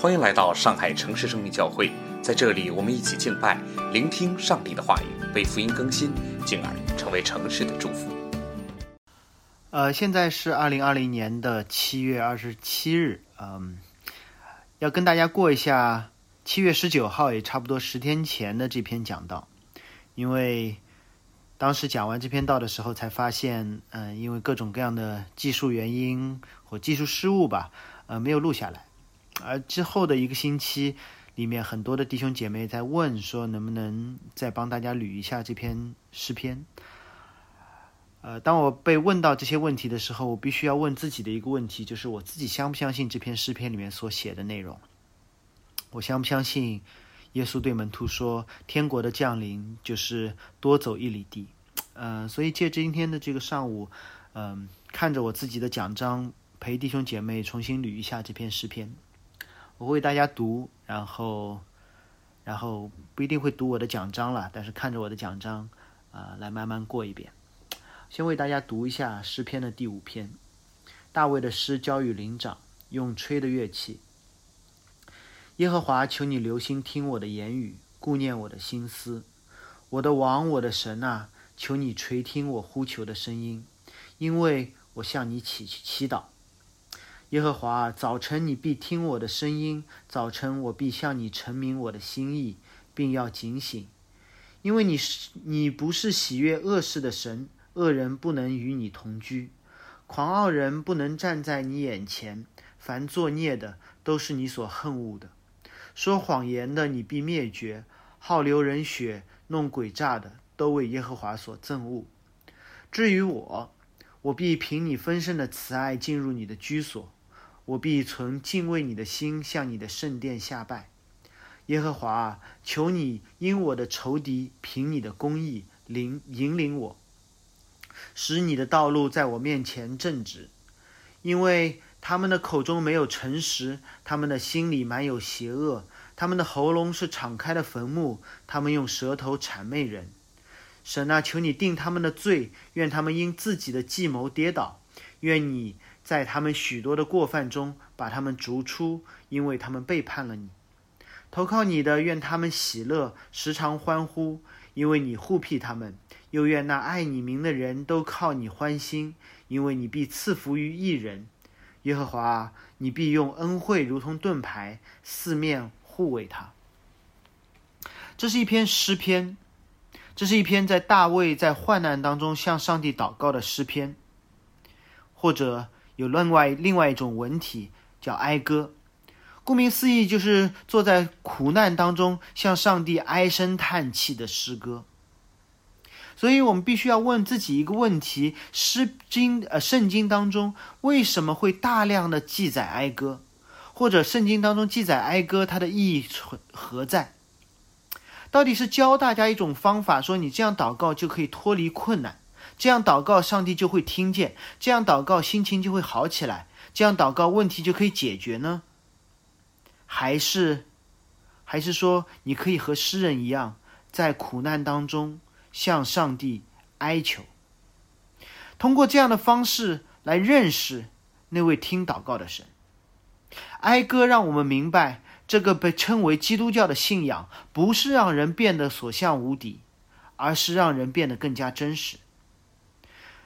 欢迎来到上海城市生命教会，在这里，我们一起敬拜，聆听上帝的话语，被福音更新，进而成为城市的祝福。呃，现在是二零二零年的七月二十七日，嗯，要跟大家过一下七月十九号，也差不多十天前的这篇讲道，因为当时讲完这篇道的时候，才发现，嗯，因为各种各样的技术原因或技术失误吧，呃，没有录下来。而之后的一个星期里面，很多的弟兄姐妹在问说，能不能再帮大家捋一下这篇诗篇？呃，当我被问到这些问题的时候，我必须要问自己的一个问题，就是我自己相不相信这篇诗篇里面所写的内容？我相不相信耶稣对门徒说，天国的降临就是多走一里地？嗯，所以借今天的这个上午，嗯，看着我自己的奖章，陪弟兄姐妹重新捋一下这篇诗篇。我为大家读，然后，然后不一定会读我的奖章了，但是看着我的奖章，啊，来慢慢过一遍。先为大家读一下诗篇的第五篇，大卫的诗交与灵长，用吹的乐器。耶和华，求你留心听我的言语，顾念我的心思。我的王，我的神啊，求你垂听我呼求的声音，因为我向你祈祈祷。耶和华，早晨你必听我的声音，早晨我必向你陈明我的心意，并要警醒，因为你是你不是喜悦恶事的神，恶人不能与你同居，狂傲人不能站在你眼前，凡作孽的都是你所恨恶的，说谎言的你必灭绝，好流人血、弄诡诈的都为耶和华所憎恶。至于我，我必凭你丰盛的慈爱进入你的居所。我必存敬畏你的心，向你的圣殿下拜，耶和华啊，求你因我的仇敌凭你的公义领引领我，使你的道路在我面前正直，因为他们的口中没有诚实，他们的心里满有邪恶，他们的喉咙是敞开的坟墓，他们用舌头谄媚人。神啊，求你定他们的罪，愿他们因自己的计谋跌倒，愿你。在他们许多的过犯中，把他们逐出，因为他们背叛了你。投靠你的，愿他们喜乐，时常欢呼，因为你护庇他们；又愿那爱你名的人都靠你欢心，因为你必赐福于一人。耶和华，你必用恩惠如同盾牌，四面护卫他。这是一篇诗篇，这是一篇在大卫在患难当中向上帝祷告的诗篇，或者。有另外另外一种文体叫哀歌，顾名思义就是坐在苦难当中向上帝唉声叹气的诗歌。所以我们必须要问自己一个问题：诗经呃圣经当中为什么会大量的记载哀歌，或者圣经当中记载哀歌它的意义存何在？到底是教大家一种方法，说你这样祷告就可以脱离困难？这样祷告，上帝就会听见；这样祷告，心情就会好起来；这样祷告，问题就可以解决呢？还是，还是说，你可以和诗人一样，在苦难当中向上帝哀求，通过这样的方式来认识那位听祷告的神。哀歌让我们明白，这个被称为基督教的信仰，不是让人变得所向无敌，而是让人变得更加真实。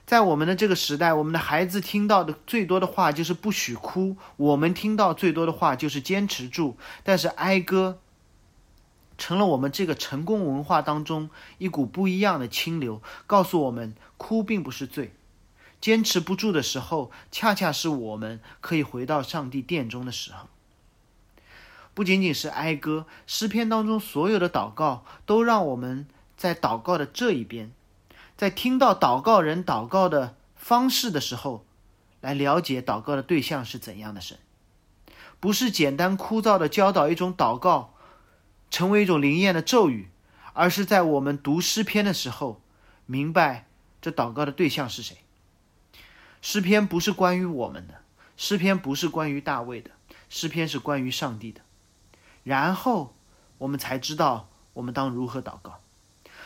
在我们的这个时代，我们的孩子听到的最多的话就是不许哭；我们听到最多的话就是坚持住。但是哀歌成了我们这个成功文化当中一股不一样的清流，告诉我们哭并不是罪，坚持不住的时候，恰恰是我们可以回到上帝殿中的时候。不仅仅是哀歌，诗篇当中所有的祷告都让我们在祷告的这一边。在听到祷告人祷告的方式的时候，来了解祷告的对象是怎样的神，不是简单枯燥的教导一种祷告，成为一种灵验的咒语，而是在我们读诗篇的时候，明白这祷告的对象是谁。诗篇不是关于我们的，诗篇不是关于大卫的，诗篇是关于上帝的。然后我们才知道我们当如何祷告。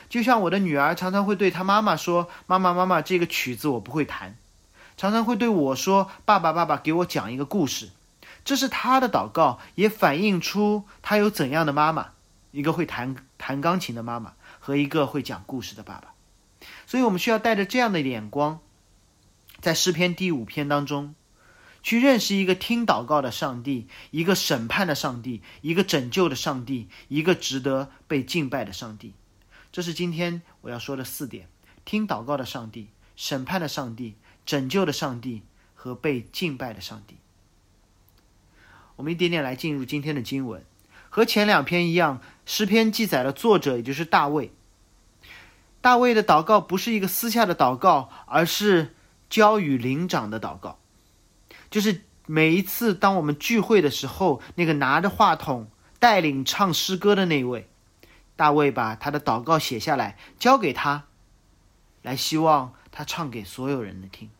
就像我的女儿常常会对她妈妈说：“妈妈，妈妈，这个曲子我不会弹。”常常会对我说：“爸爸，爸爸，给我讲一个故事。”这是他的祷告，也反映出他有怎样的妈妈：一个会弹弹钢琴的妈妈和一个会讲故事的爸爸。所以，我们需要带着这样的眼光，在诗篇第五篇当中，去认识一个听祷告的上帝，一个审判的上帝，一个拯救的上帝，一个值得被敬拜的上帝。这是今天我要说的四点：听祷告的上帝、审判的上帝、拯救的上帝和被敬拜的上帝。我们一点点来进入今天的经文，和前两篇一样，诗篇记载了作者，也就是大卫。大卫的祷告不是一个私下的祷告，而是交与灵长的祷告。就是每一次当我们聚会的时候，那个拿着话筒带领唱诗歌的那位，大卫把他的祷告写下来，交给他，来希望他唱给所有人的听。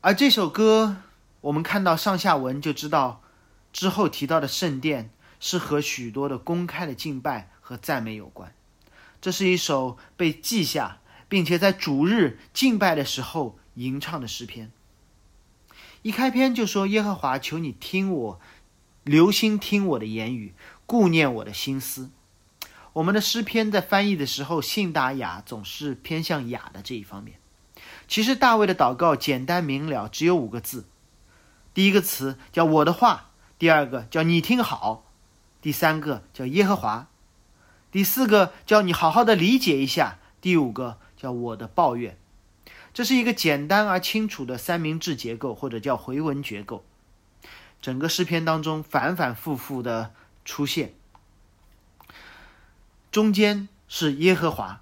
而这首歌，我们看到上下文就知道，之后提到的圣殿是和许多的公开的敬拜和赞美有关。这是一首被记下，并且在主日敬拜的时候吟唱的诗篇。一开篇就说：“耶和华，求你听我，留心听我的言语，顾念我的心思。”我们的诗篇在翻译的时候，信达雅总是偏向雅的这一方面。其实大卫的祷告简单明了，只有五个字。第一个词叫“我的话”，第二个叫“你听好”，第三个叫“耶和华”。第四个叫你好好的理解一下，第五个叫我的抱怨，这是一个简单而清楚的三明治结构，或者叫回文结构。整个诗篇当中反反复复的出现，中间是耶和华，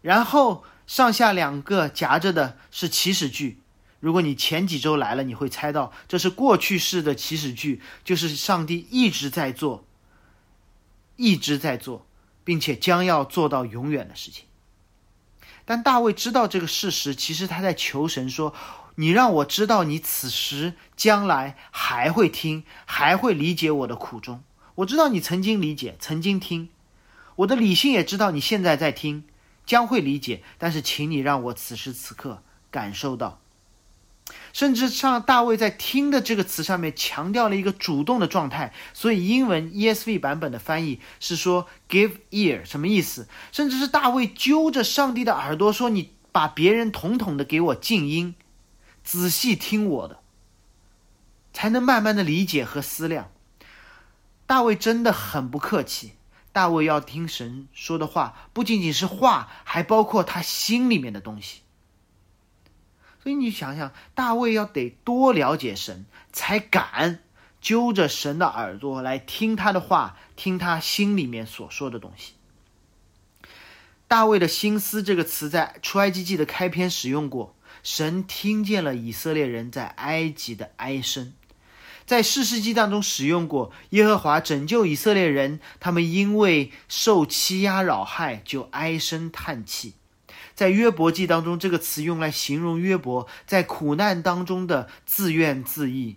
然后上下两个夹着的是祈使句。如果你前几周来了，你会猜到这是过去式的祈使句，就是上帝一直在做，一直在做。并且将要做到永远的事情。但大卫知道这个事实，其实他在求神说：“你让我知道，你此时将来还会听，还会理解我的苦衷。我知道你曾经理解，曾经听，我的理性也知道你现在在听，将会理解。但是，请你让我此时此刻感受到。”甚至上大卫在“听”的这个词上面强调了一个主动的状态，所以英文 ESV 版本的翻译是说 “give ear”，什么意思？甚至是大卫揪着上帝的耳朵说：“你把别人统统的给我静音，仔细听我的，才能慢慢的理解和思量。”大卫真的很不客气，大卫要听神说的话，不仅仅是话，还包括他心里面的东西。所以你想想，大卫要得多了解神，才敢揪着神的耳朵来听他的话，听他心里面所说的东西。大卫的心思这个词在出埃及记的开篇使用过，神听见了以色列人在埃及的哀声，在士世记当中使用过，耶和华拯救以色列人，他们因为受欺压扰害就唉声叹气。在约伯记当中，这个词用来形容约伯在苦难当中的自怨自艾。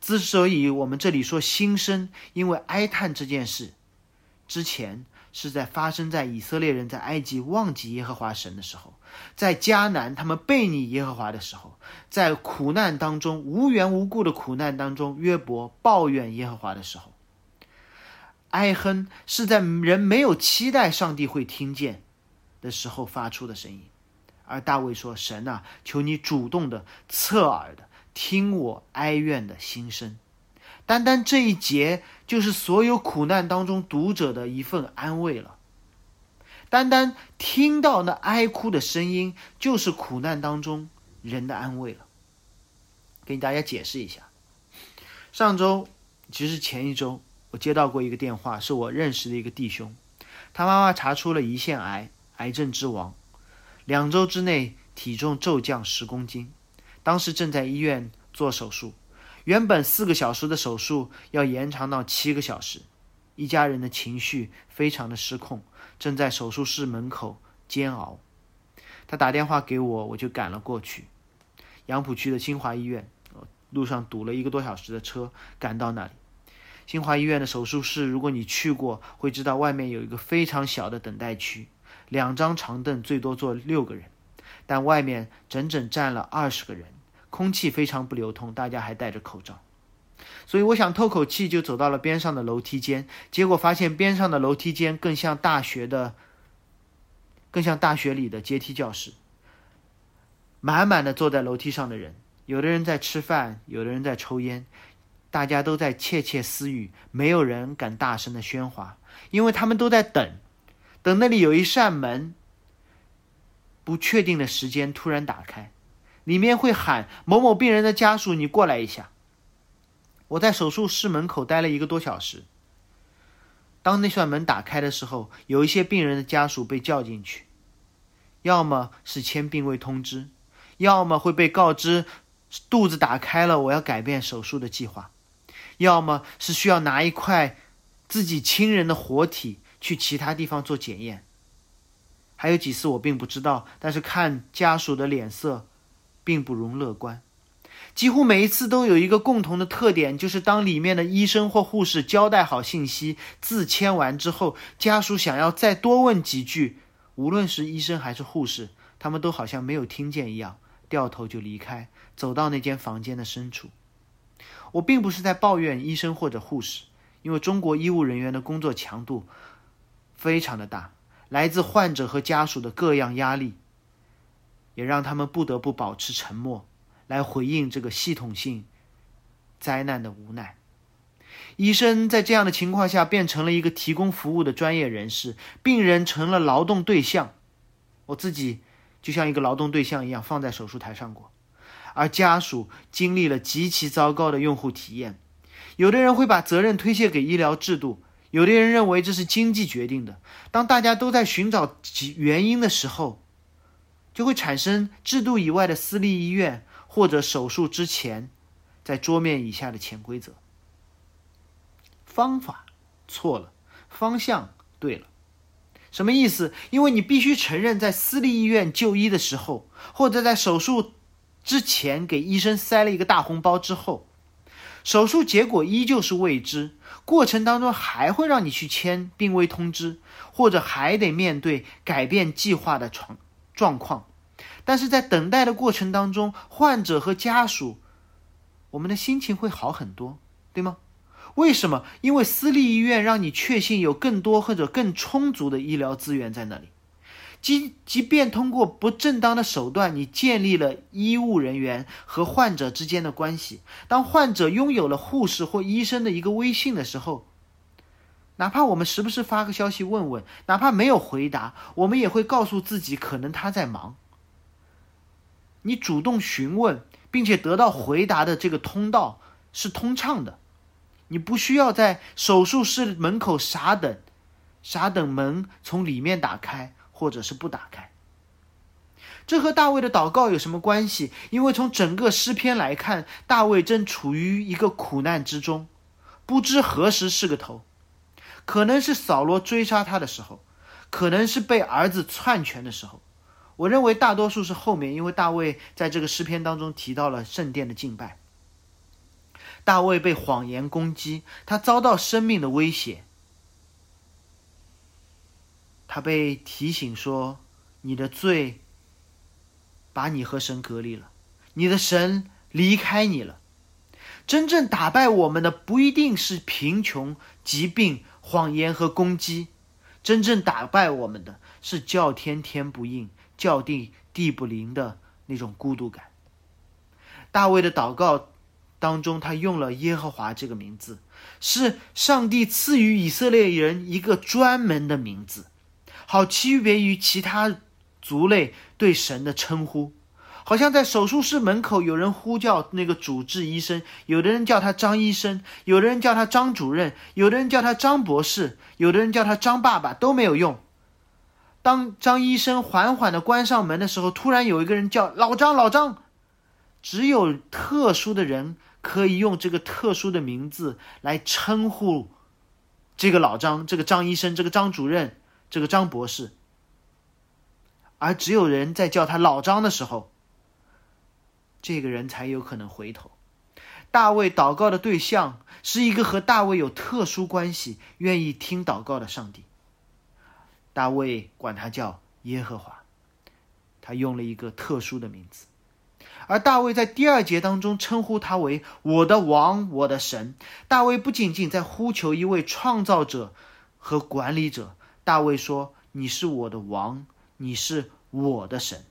之所以我们这里说心声，因为哀叹这件事之前是在发生在以色列人在埃及忘记耶和华神的时候，在迦南他们背逆耶和华的时候，在苦难当中无缘无故的苦难当中，约伯抱怨耶和华的时候，哀哼是在人没有期待上帝会听见。的时候发出的声音，而大卫说：“神啊，求你主动的、侧耳的听我哀怨的心声。”单单这一节就是所有苦难当中读者的一份安慰了。单单听到那哀哭的声音，就是苦难当中人的安慰了。给大家解释一下，上周其实前一周我接到过一个电话，是我认识的一个弟兄，他妈妈查出了胰腺癌。癌症之王，两周之内体重骤降十公斤，当时正在医院做手术，原本四个小时的手术要延长到七个小时，一家人的情绪非常的失控，正在手术室门口煎熬。他打电话给我，我就赶了过去，杨浦区的新华医院，路上堵了一个多小时的车赶到那里。新华医院的手术室，如果你去过，会知道外面有一个非常小的等待区。两张长凳最多坐六个人，但外面整整站了二十个人，空气非常不流通，大家还戴着口罩。所以我想透口气，就走到了边上的楼梯间，结果发现边上的楼梯间更像大学的，更像大学里的阶梯教室。满满的坐在楼梯上的人，有的人在吃饭，有的人在抽烟，大家都在窃窃私语，没有人敢大声的喧哗，因为他们都在等，等那里有一扇门，不确定的时间突然打开，里面会喊某某病人的家属，你过来一下。我在手术室门口待了一个多小时。当那扇门打开的时候，有一些病人的家属被叫进去，要么是签病危通知，要么会被告知肚子打开了，我要改变手术的计划，要么是需要拿一块自己亲人的活体去其他地方做检验。还有几次我并不知道，但是看家属的脸色，并不容乐观。几乎每一次都有一个共同的特点，就是当里面的医生或护士交代好信息、字签完之后，家属想要再多问几句，无论是医生还是护士，他们都好像没有听见一样，掉头就离开，走到那间房间的深处。我并不是在抱怨医生或者护士，因为中国医务人员的工作强度非常的大，来自患者和家属的各样压力，也让他们不得不保持沉默。来回应这个系统性灾难的无奈，医生在这样的情况下变成了一个提供服务的专业人士，病人成了劳动对象，我自己就像一个劳动对象一样放在手术台上过，而家属经历了极其糟糕的用户体验，有的人会把责任推卸给医疗制度，有的人认为这是经济决定的，当大家都在寻找原因的时候，就会产生制度以外的私立医院。或者手术之前，在桌面以下的潜规则。方法错了，方向对了，什么意思？因为你必须承认，在私立医院就医的时候，或者在手术之前给医生塞了一个大红包之后，手术结果依旧是未知，过程当中还会让你去签病危通知，或者还得面对改变计划的状状况。但是在等待的过程当中，患者和家属，我们的心情会好很多，对吗？为什么？因为私立医院让你确信有更多或者更充足的医疗资源在那里，即即便通过不正当的手段，你建立了医务人员和患者之间的关系。当患者拥有了护士或医生的一个微信的时候，哪怕我们时不时发个消息问问，哪怕没有回答，我们也会告诉自己，可能他在忙。你主动询问并且得到回答的这个通道是通畅的，你不需要在手术室门口傻等，傻等门从里面打开或者是不打开。这和大卫的祷告有什么关系？因为从整个诗篇来看，大卫正处于一个苦难之中，不知何时是个头，可能是扫罗追杀他的时候，可能是被儿子篡权的时候。我认为大多数是后面，因为大卫在这个诗篇当中提到了圣殿的敬拜。大卫被谎言攻击，他遭到生命的威胁，他被提醒说：“你的罪把你和神隔离了，你的神离开你了。”真正打败我们的不一定是贫穷、疾病、谎言和攻击，真正打败我们的是叫天天不应。叫地地不灵的那种孤独感。大卫的祷告当中，他用了耶和华这个名字，是上帝赐予以色列人一个专门的名字，好区别于其他族类对神的称呼。好像在手术室门口有人呼叫那个主治医生，有的人叫他张医生，有的人叫他张主任，有的人叫他张博士，有的人叫他张爸爸，都没有用。当张医生缓缓的关上门的时候，突然有一个人叫老张，老张，只有特殊的人可以用这个特殊的名字来称呼这个老张，这个张医生，这个张主任，这个张博士。而只有人在叫他老张的时候，这个人才有可能回头。大卫祷告的对象是一个和大卫有特殊关系、愿意听祷告的上帝。大卫管他叫耶和华，他用了一个特殊的名字，而大卫在第二节当中称呼他为我的王，我的神。大卫不仅仅在呼求一位创造者和管理者，大卫说：“你是我的王，你是我的神。”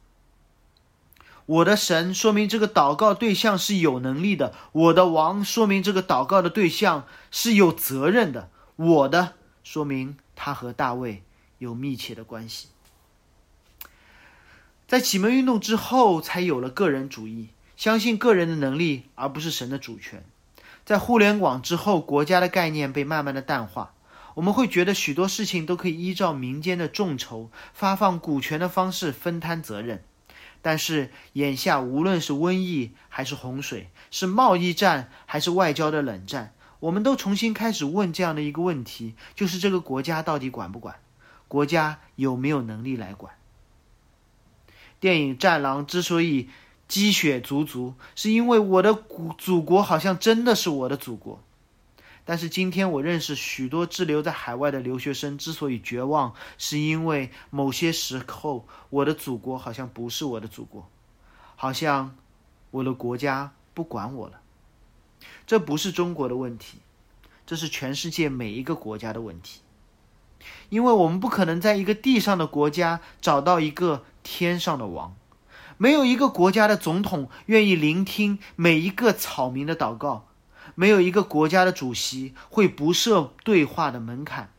我的神说明这个祷告对象是有能力的，我的王说明这个祷告的对象是有责任的，我的说明他和大卫有密切的关系。在启蒙运动之后，才有了个人主义，相信个人的能力，而不是神的主权。在互联网之后，国家的概念被慢慢的淡化，我们会觉得许多事情都可以依照民间的众筹、发放股权的方式分摊责任。但是眼下，无论是瘟疫还是洪水，是贸易战还是外交的冷战，我们都重新开始问这样的一个问题：就是这个国家到底管不管？国家有没有能力来管？电影《战狼》之所以积雪足足，是因为我的祖祖国好像真的是我的祖国。但是今天我认识许多滞留在海外的留学生，之所以绝望，是因为某些时候我的祖国好像不是我的祖国，好像我的国家不管我了。这不是中国的问题，这是全世界每一个国家的问题，因为我们不可能在一个地上的国家找到一个。天上的王，没有一个国家的总统愿意聆听每一个草民的祷告，没有一个国家的主席会不设对话的门槛，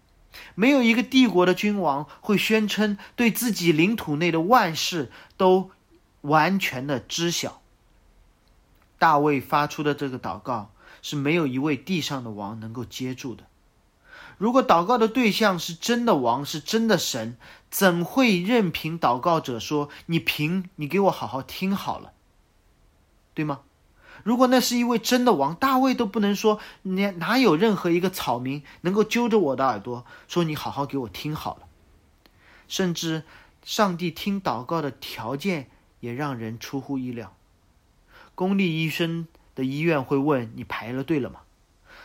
没有一个帝国的君王会宣称对自己领土内的万事都完全的知晓。大卫发出的这个祷告是没有一位地上的王能够接住的。如果祷告的对象是真的王，是真的神，怎会任凭祷告者说“你凭你给我好好听好了”，对吗？如果那是一位真的王，大卫都不能说，哪哪有任何一个草民能够揪着我的耳朵说“你好好给我听好了”？甚至上帝听祷告的条件也让人出乎意料。公立医生的医院会问你排了队了吗？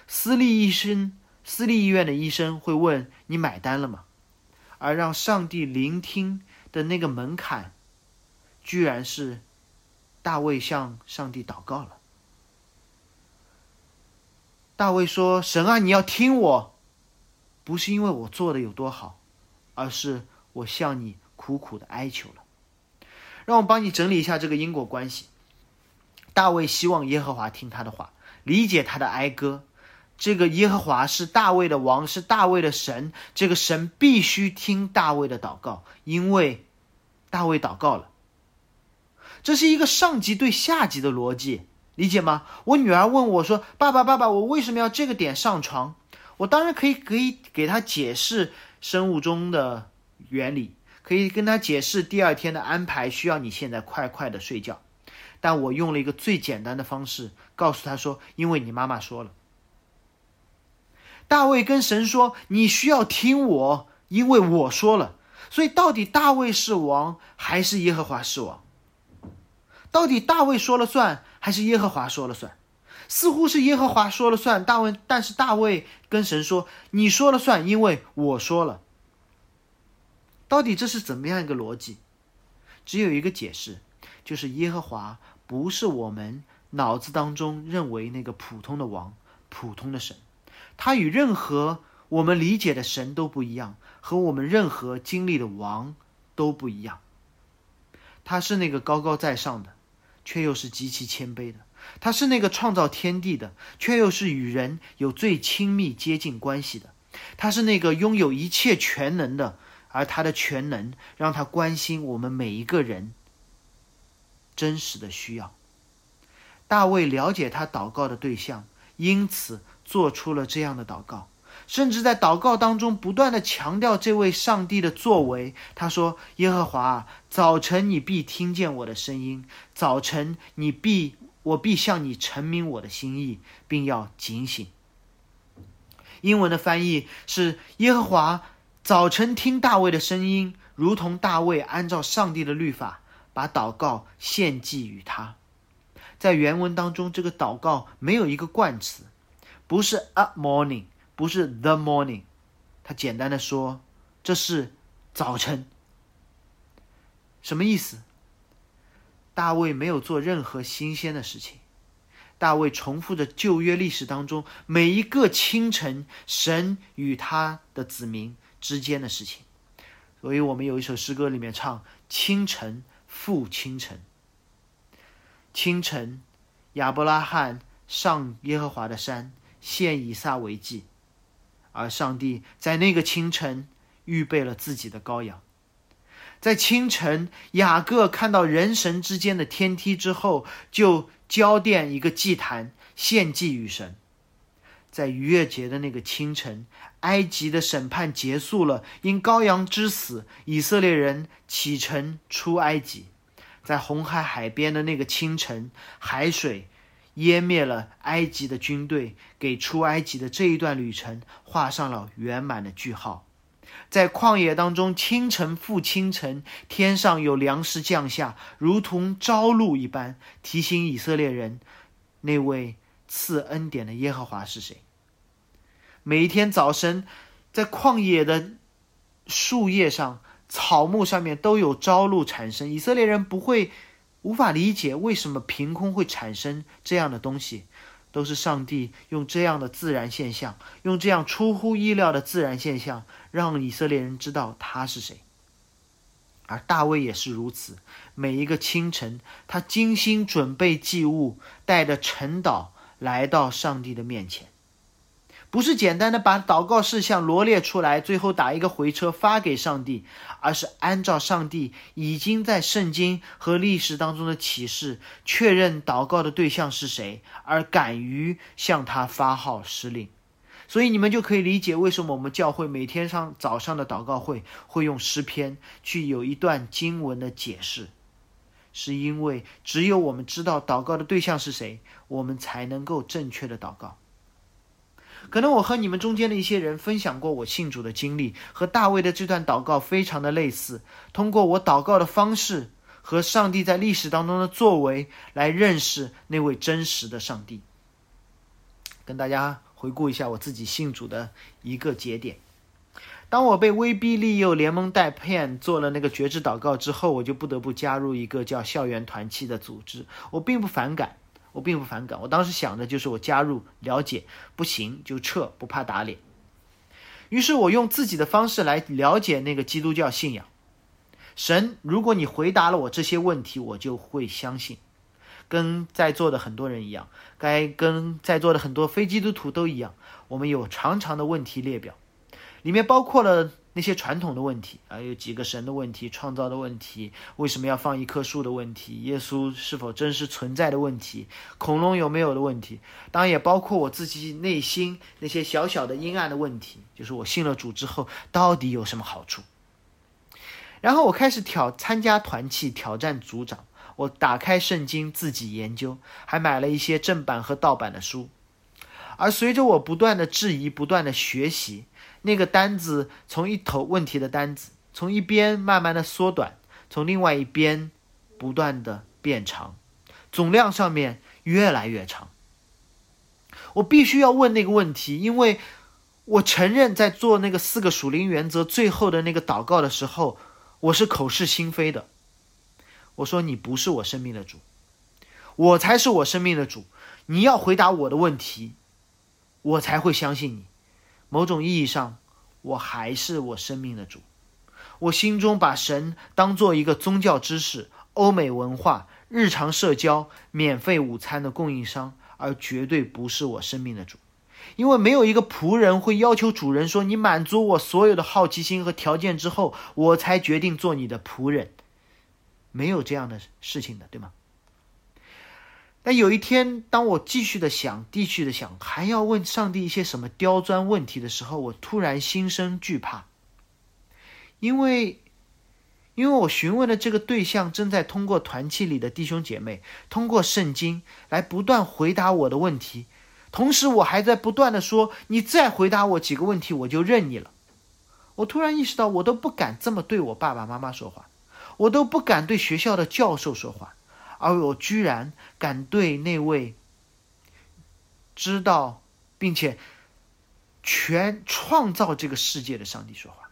私立医生。私立医院的医生会问你买单了吗？而让上帝聆听的那个门槛，居然是大卫向上帝祷告了。大卫说：“神啊，你要听我，不是因为我做的有多好，而是我向你苦苦的哀求了。”让我帮你整理一下这个因果关系。大卫希望耶和华听他的话，理解他的哀歌。这个耶和华是大卫的王，是大卫的神。这个神必须听大卫的祷告，因为大卫祷告了。这是一个上级对下级的逻辑，理解吗？我女儿问我说：“爸爸，爸爸，我为什么要这个点上床？”我当然可以，可以给他解释生物钟的原理，可以跟他解释第二天的安排，需要你现在快快的睡觉。但我用了一个最简单的方式告诉他说：“因为你妈妈说了。”大卫跟神说：“你需要听我，因为我说了。所以，到底大卫是王还是耶和华是王？到底大卫说了算还是耶和华说了算？似乎是耶和华说了算。大卫，但是大卫跟神说：‘你说了算，因为我说了。’到底这是怎么样一个逻辑？只有一个解释，就是耶和华不是我们脑子当中认为那个普通的王、普通的神。”他与任何我们理解的神都不一样，和我们任何经历的王都不一样。他是那个高高在上的，却又是极其谦卑的；他是那个创造天地的，却又是与人有最亲密接近关系的；他是那个拥有一切全能的，而他的全能让他关心我们每一个人真实的需要。大卫了解他祷告的对象，因此。做出了这样的祷告，甚至在祷告当中不断的强调这位上帝的作为。他说：“耶和华，早晨你必听见我的声音，早晨你必我必向你陈明我的心意，并要警醒。”英文的翻译是：“耶和华早晨听大卫的声音，如同大卫按照上帝的律法把祷告献祭于他。”在原文当中，这个祷告没有一个冠词。不是 a morning，不是 the morning，他简单的说，这是早晨。什么意思？大卫没有做任何新鲜的事情。大卫重复着旧约历史当中每一个清晨神与他的子民之间的事情，所以我们有一首诗歌里面唱：“清晨复清晨，清晨，亚伯拉罕上耶和华的山献以撒为祭，而上帝在那个清晨预备了自己的羔羊。在清晨，雅各看到人神之间的天梯之后，就。”交奠一个祭坛，献祭于神。在逾越节的那个清晨，埃及的审判结束了。因羔羊之死，以色列人启程出埃及。在红海海边的那个清晨，海水湮灭了埃及的军队，给出埃及的这一段旅程画上了圆满的句号。在旷野当中，清晨复清晨，天上有粮食降下，如同朝露一般，提醒以色列人，那位赐恩典的耶和华是谁。每一天早晨，在旷野的树叶上、草木上面都有朝露产生，以色列人不会无法理解为什么凭空会产生这样的东西。都是上帝用这样的自然现象，用这样出乎意料的自然现象，让以色列人知道他是谁。而大卫也是如此，每一个清晨，他精心准备祭物，带着晨祷来到上帝的面前。不是简单的把祷告事项罗列出来，最后打一个回车发给上帝，而是按照上帝已经在圣经和历史当中的启示，确认祷告的对象是谁，而敢于向他发号施令。所以你们就可以理解为什么我们教会每天上早上的祷告会会用诗篇去有一段经文的解释，是因为只有我们知道祷告的对象是谁，我们才能够正确的祷告。可能我和你们中间的一些人分享过我信主的经历，和大卫的这段祷告非常的类似。通过我祷告的方式和上帝在历史当中的作为，来认识那位真实的上帝。跟大家回顾一下我自己信主的一个节点：当我被威逼利诱、连蒙带骗做了那个绝志祷告之后，我就不得不加入一个叫校园团契的组织。我并不反感。我并不反感，我当时想的就是我加入了解，不行就撤，不怕打脸。于是我用自己的方式来了解那个基督教信仰。神，如果你回答了我这些问题，我就会相信。跟在座的很多人一样，该跟在座的很多非基督徒都一样，我们有长长的问题列表，里面包括了。那些传统的问题啊，有几个神的问题、创造的问题、为什么要放一棵树的问题、耶稣是否真实存在的问题、恐龙有没有的问题，当然也包括我自己内心那些小小的阴暗的问题，就是我信了主之后到底有什么好处。然后我开始挑参加团契，挑战组长。我打开圣经自己研究，还买了一些正版和盗版的书。而随着我不断的质疑、不断的学习。那个单子从一头问题的单子，从一边慢慢的缩短，从另外一边不断的变长，总量上面越来越长。我必须要问那个问题，因为我承认在做那个四个属灵原则最后的那个祷告的时候，我是口是心非的。我说你不是我生命的主，我才是我生命的主。你要回答我的问题，我才会相信你。某种意义上，我还是我生命的主。我心中把神当做一个宗教知识、欧美文化、日常社交、免费午餐的供应商，而绝对不是我生命的主。因为没有一个仆人会要求主人说：“你满足我所有的好奇心和条件之后，我才决定做你的仆人。”没有这样的事情的，对吗？但有一天，当我继续的想，继续的想，还要问上帝一些什么刁钻问题的时候，我突然心生惧怕，因为，因为我询问的这个对象正在通过团契里的弟兄姐妹，通过圣经来不断回答我的问题，同时我还在不断的说：“你再回答我几个问题，我就认你了。”我突然意识到，我都不敢这么对我爸爸妈妈说话，我都不敢对学校的教授说话。而我居然敢对那位知道并且全创造这个世界的上帝说话，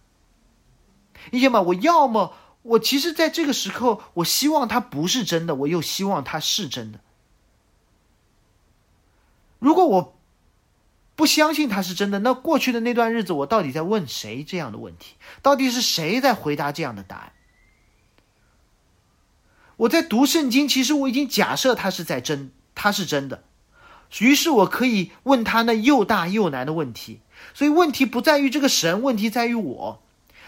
你想嘛，我要么我其实在这个时候，我希望它不是真的，我又希望它是真的。如果我不相信它是真的，那过去的那段日子，我到底在问谁这样的问题？到底是谁在回答这样的答案？我在读圣经，其实我已经假设它是在真，它是真的，于是我可以问他那又大又难的问题。所以问题不在于这个神，问题在于我。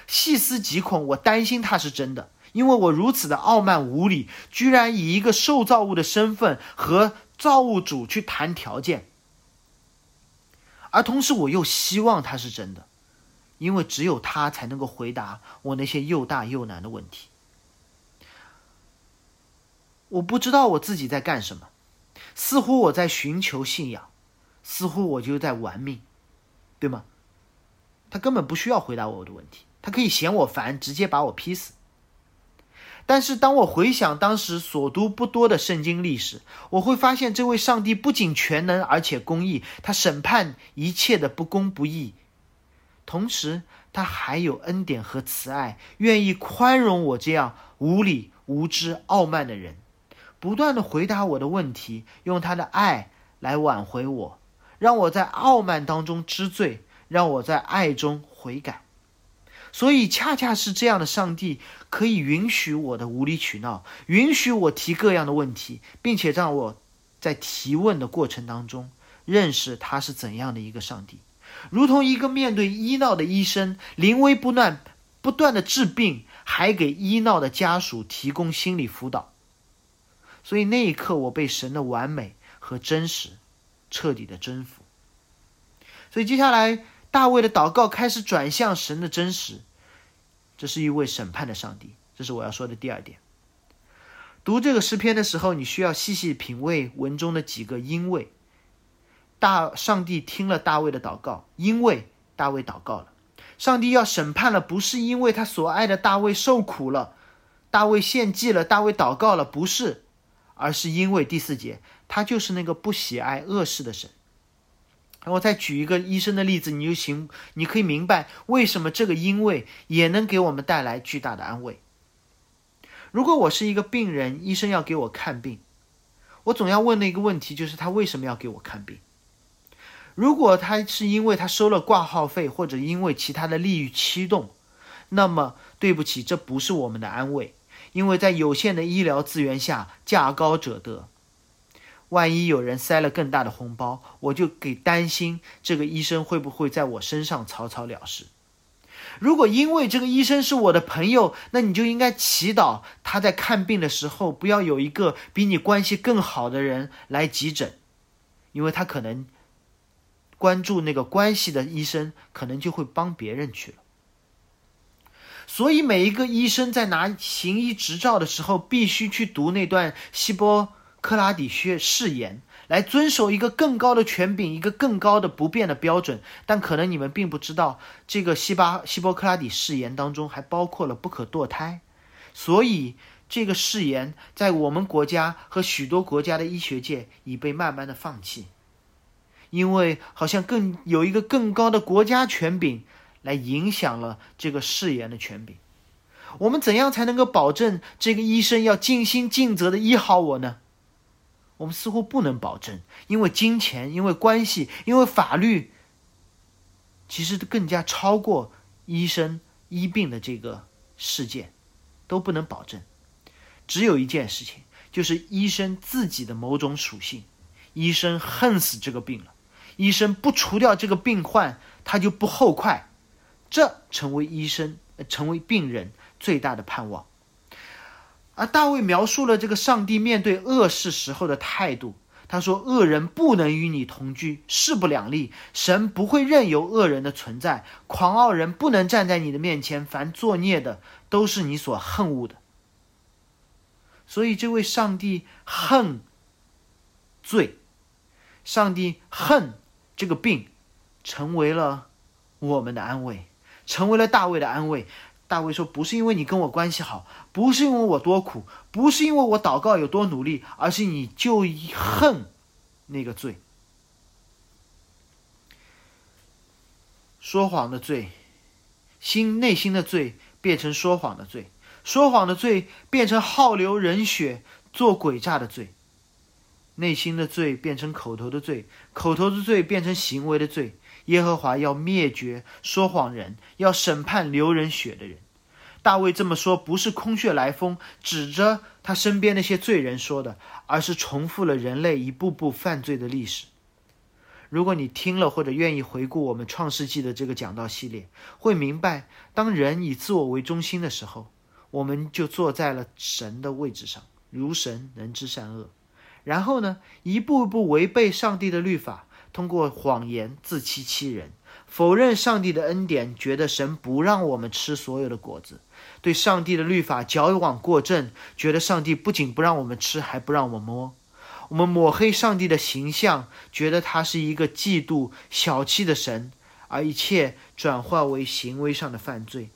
细思极恐，我担心他是真的，因为我如此的傲慢无礼，居然以一个受造物的身份和造物主去谈条件，而同时我又希望他是真的，因为只有他才能够回答我那些又大又难的问题。我不知道我自己在干什么，似乎我在寻求信仰，似乎我就在玩命，对吗？他根本不需要回答我的问题。他可以嫌我烦，直接把我劈死。但是当我回想当时所读不多的圣经历史，我会发现这位上帝不仅全能，而且公义。他审判一切的不公不义，同时他还有恩典和慈爱，愿意宽容我这样无理、无知、傲慢的人，不断的回答我的问题，用他的爱来挽回我，让我在傲慢当中知罪，让我在爱中悔改。所以，恰恰是这样的上帝可以允许我的无理取闹，允许我提各样的问题，并且让我在提问的过程当中认识他是怎样的一个上帝，如同一个面对医闹的医生，临危不乱，不断的治病，还给医闹的家属提供心理辅导。所以那一刻，我被神的完美和真实 彻底的征服。所以接下来。大卫的祷告开始转向神的真实，这是一位审判的上帝。这是我要说的第二点。读这个诗篇的时候，你需要细细品味文中的几个因为。大上帝听了大卫的祷告，因为大卫祷告了。上帝要审判了，不是因为他所爱的大卫受苦了，大卫献祭了，大卫祷告了，不是，而是因为第四节，他就是那个不喜爱恶事的神。我再举一个医生的例子，你就行，你可以明白为什么这个因为也能给我们带来巨大的安慰。如果我是一个病人，医生要给我看病，我总要问的一个问题就是他为什么要给我看病？如果他是因为他收了挂号费，或者因为其他的利益驱动，那么对不起，这不是我们的安慰，因为在有限的医疗资源下，价高者得。万一有人塞了更大的红包，我就给担心这个医生会不会在我身上草草了事。如果因为这个医生是我的朋友，那你就应该祈祷他在看病的时候不要有一个比你关系更好的人来急诊，因为他可能关注那个关系的医生，可能就会帮别人去了。所以每一个医生在拿行医执照的时候，必须去读那段希波。克拉底宣誓言，来遵守一个更高的权柄，一个更高的不变的标准。但可能你们并不知道，这个希巴希波克拉底誓言当中还包括了不可堕胎。所以，这个誓言在我们国家和许多国家的医学界已被慢慢的放弃，因为好像更有一个更高的国家权柄来影响了这个誓言的权柄。我们怎样才能够保证这个医生要尽心尽责的医好我呢？我们似乎不能保证，因为金钱，因为关系，因为法律，其实更加超过医生医病的这个事件，都不能保证。只有一件事情，就是医生自己的某种属性，医生恨死这个病了，医生不除掉这个病患，他就不后快，这成为医生，成为病人最大的盼望。而大卫描述了这个上帝面对恶事时候的态度。他说：“恶人不能与你同居，势不两立。神不会任由恶人的存在，狂傲人不能站在你的面前。凡作孽的，都是你所恨恶的。所以，这位上帝恨罪，上帝恨这个病，成为了我们的安慰，成为了大卫的安慰。”大卫说：“不是因为你跟我关系好，不是因为我多苦，不是因为我祷告有多努力，而是你就恨那个罪，说谎的罪，心内心的罪变成说谎的罪，说谎的罪变成好流人血、做诡诈的罪；内心的罪变成口头的罪，口头的罪变成行为的罪。耶和华要灭绝说谎人，要审判流人血的人。大卫这么说，不是空穴来风，指着他身边那些罪人说的，而是重复了人类一步步犯罪的历史。如果你听了或者愿意回顾我们创世纪的这个讲道系列，会明白，当人以自我为中心的时候，我们就坐在了神的位置上，如神能知善恶。然后呢，一步一步违背上帝的律法。通过谎言自欺欺人，否认上帝的恩典，觉得神不让我们吃所有的果子；对上帝的律法矫枉过正，觉得上帝不仅不让我们吃，还不让我们摸。我们抹黑上帝的形象，觉得他是一个嫉妒、小气的神，而一切转化为行为上的犯罪。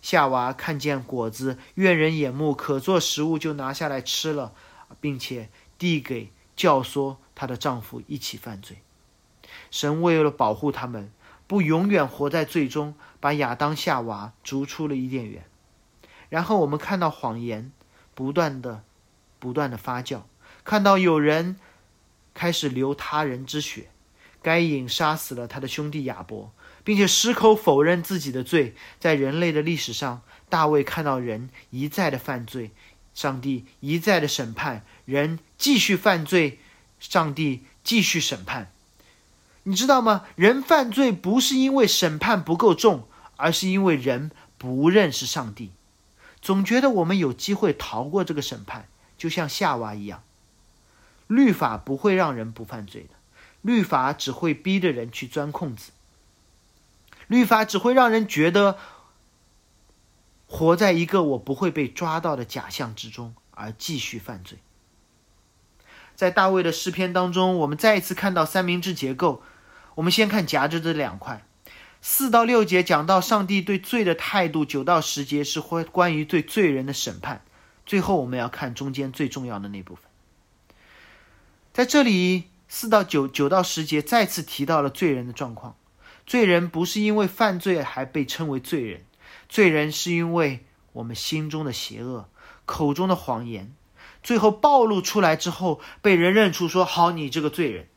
夏娃看见果子悦人眼目，可做食物，就拿下来吃了，并且递给教唆她的丈夫一起犯罪。神为了保护他们，不永远活在罪中，把亚当、夏娃逐出了伊甸园。然后我们看到谎言不断的、不断的发酵，看到有人开始流他人之血。该隐杀死了他的兄弟亚伯，并且矢口否认自己的罪。在人类的历史上，大卫看到人一再的犯罪，上帝一再的审判人，继续犯罪，上帝继续审判。你知道吗？人犯罪不是因为审判不够重，而是因为人不认识上帝，总觉得我们有机会逃过这个审判，就像夏娃一样。律法不会让人不犯罪的，律法只会逼着人去钻空子，律法只会让人觉得活在一个我不会被抓到的假象之中，而继续犯罪。在大卫的诗篇当中，我们再一次看到三明治结构。我们先看夹着这两块，四到六节讲到上帝对罪的态度，九到十节是关关于对罪人的审判，最后我们要看中间最重要的那部分。在这里，四到九九到十节再次提到了罪人的状况，罪人不是因为犯罪还被称为罪人，罪人是因为我们心中的邪恶、口中的谎言，最后暴露出来之后，被人认出说：“好，你这个罪人。”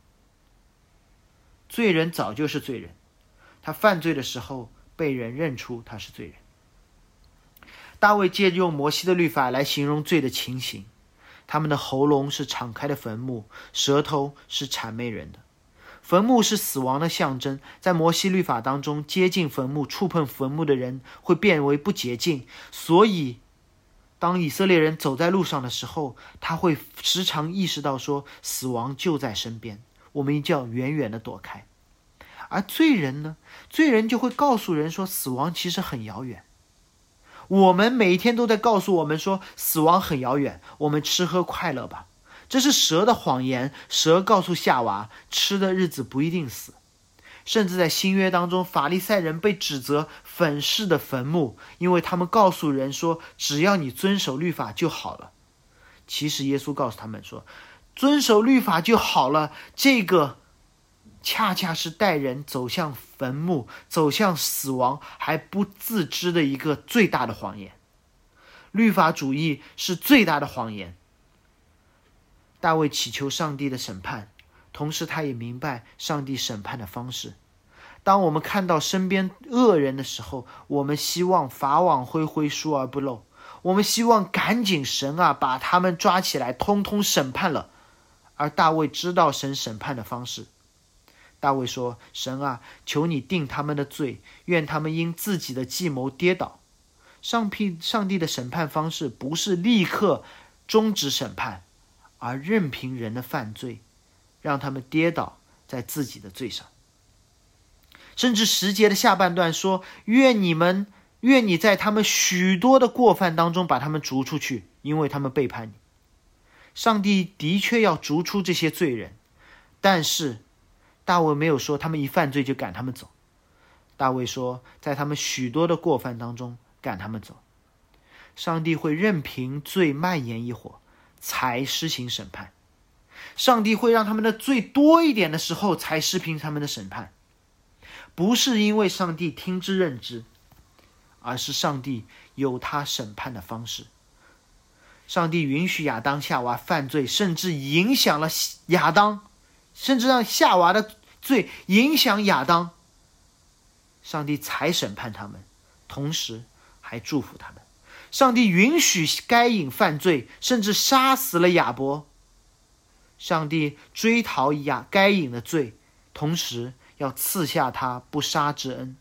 罪人早就是罪人，他犯罪的时候被人认出他是罪人。大卫借用摩西的律法来形容罪的情形：他们的喉咙是敞开的坟墓，舌头是谄媚人的。坟墓是死亡的象征，在摩西律法当中，接近坟墓、触碰坟墓的人会变为不洁净。所以，当以色列人走在路上的时候，他会时常意识到说，死亡就在身边。我们一定要远远的躲开，而罪人呢？罪人就会告诉人说，死亡其实很遥远。我们每一天都在告诉我们说，死亡很遥远，我们吃喝快乐吧。这是蛇的谎言，蛇告诉夏娃，吃的日子不一定死。甚至在新约当中，法利赛人被指责粉饰的坟墓，因为他们告诉人说，只要你遵守律法就好了。其实耶稣告诉他们说。遵守律法就好了，这个恰恰是带人走向坟墓、走向死亡还不自知的一个最大的谎言。律法主义是最大的谎言。大卫祈求上帝的审判，同时他也明白上帝审判的方式。当我们看到身边恶人的时候，我们希望法网恢恢，疏而不漏。我们希望赶紧神啊，把他们抓起来，通通审判了。而大卫知道神审判的方式。大卫说：“神啊，求你定他们的罪，愿他们因自己的计谋跌倒。”上帝上帝的审判方式不是立刻终止审判，而任凭人的犯罪，让他们跌倒在自己的罪上。甚至十节的下半段说：“愿你们，愿你在他们许多的过犯当中把他们逐出去，因为他们背叛你。”上帝的确要逐出这些罪人，但是大卫没有说他们一犯罪就赶他们走。大卫说，在他们许多的过犯当中赶他们走。上帝会任凭罪蔓延一会才施行审判。上帝会让他们的罪多一点的时候才施行他们的审判，不是因为上帝听之任之，而是上帝有他审判的方式。上帝允许亚当、夏娃犯罪，甚至影响了亚当，甚至让夏娃的罪影响亚当。上帝才审判他们，同时还祝福他们。上帝允许该隐犯罪，甚至杀死了亚伯。上帝追讨亚该隐的罪，同时要赐下他不杀之恩。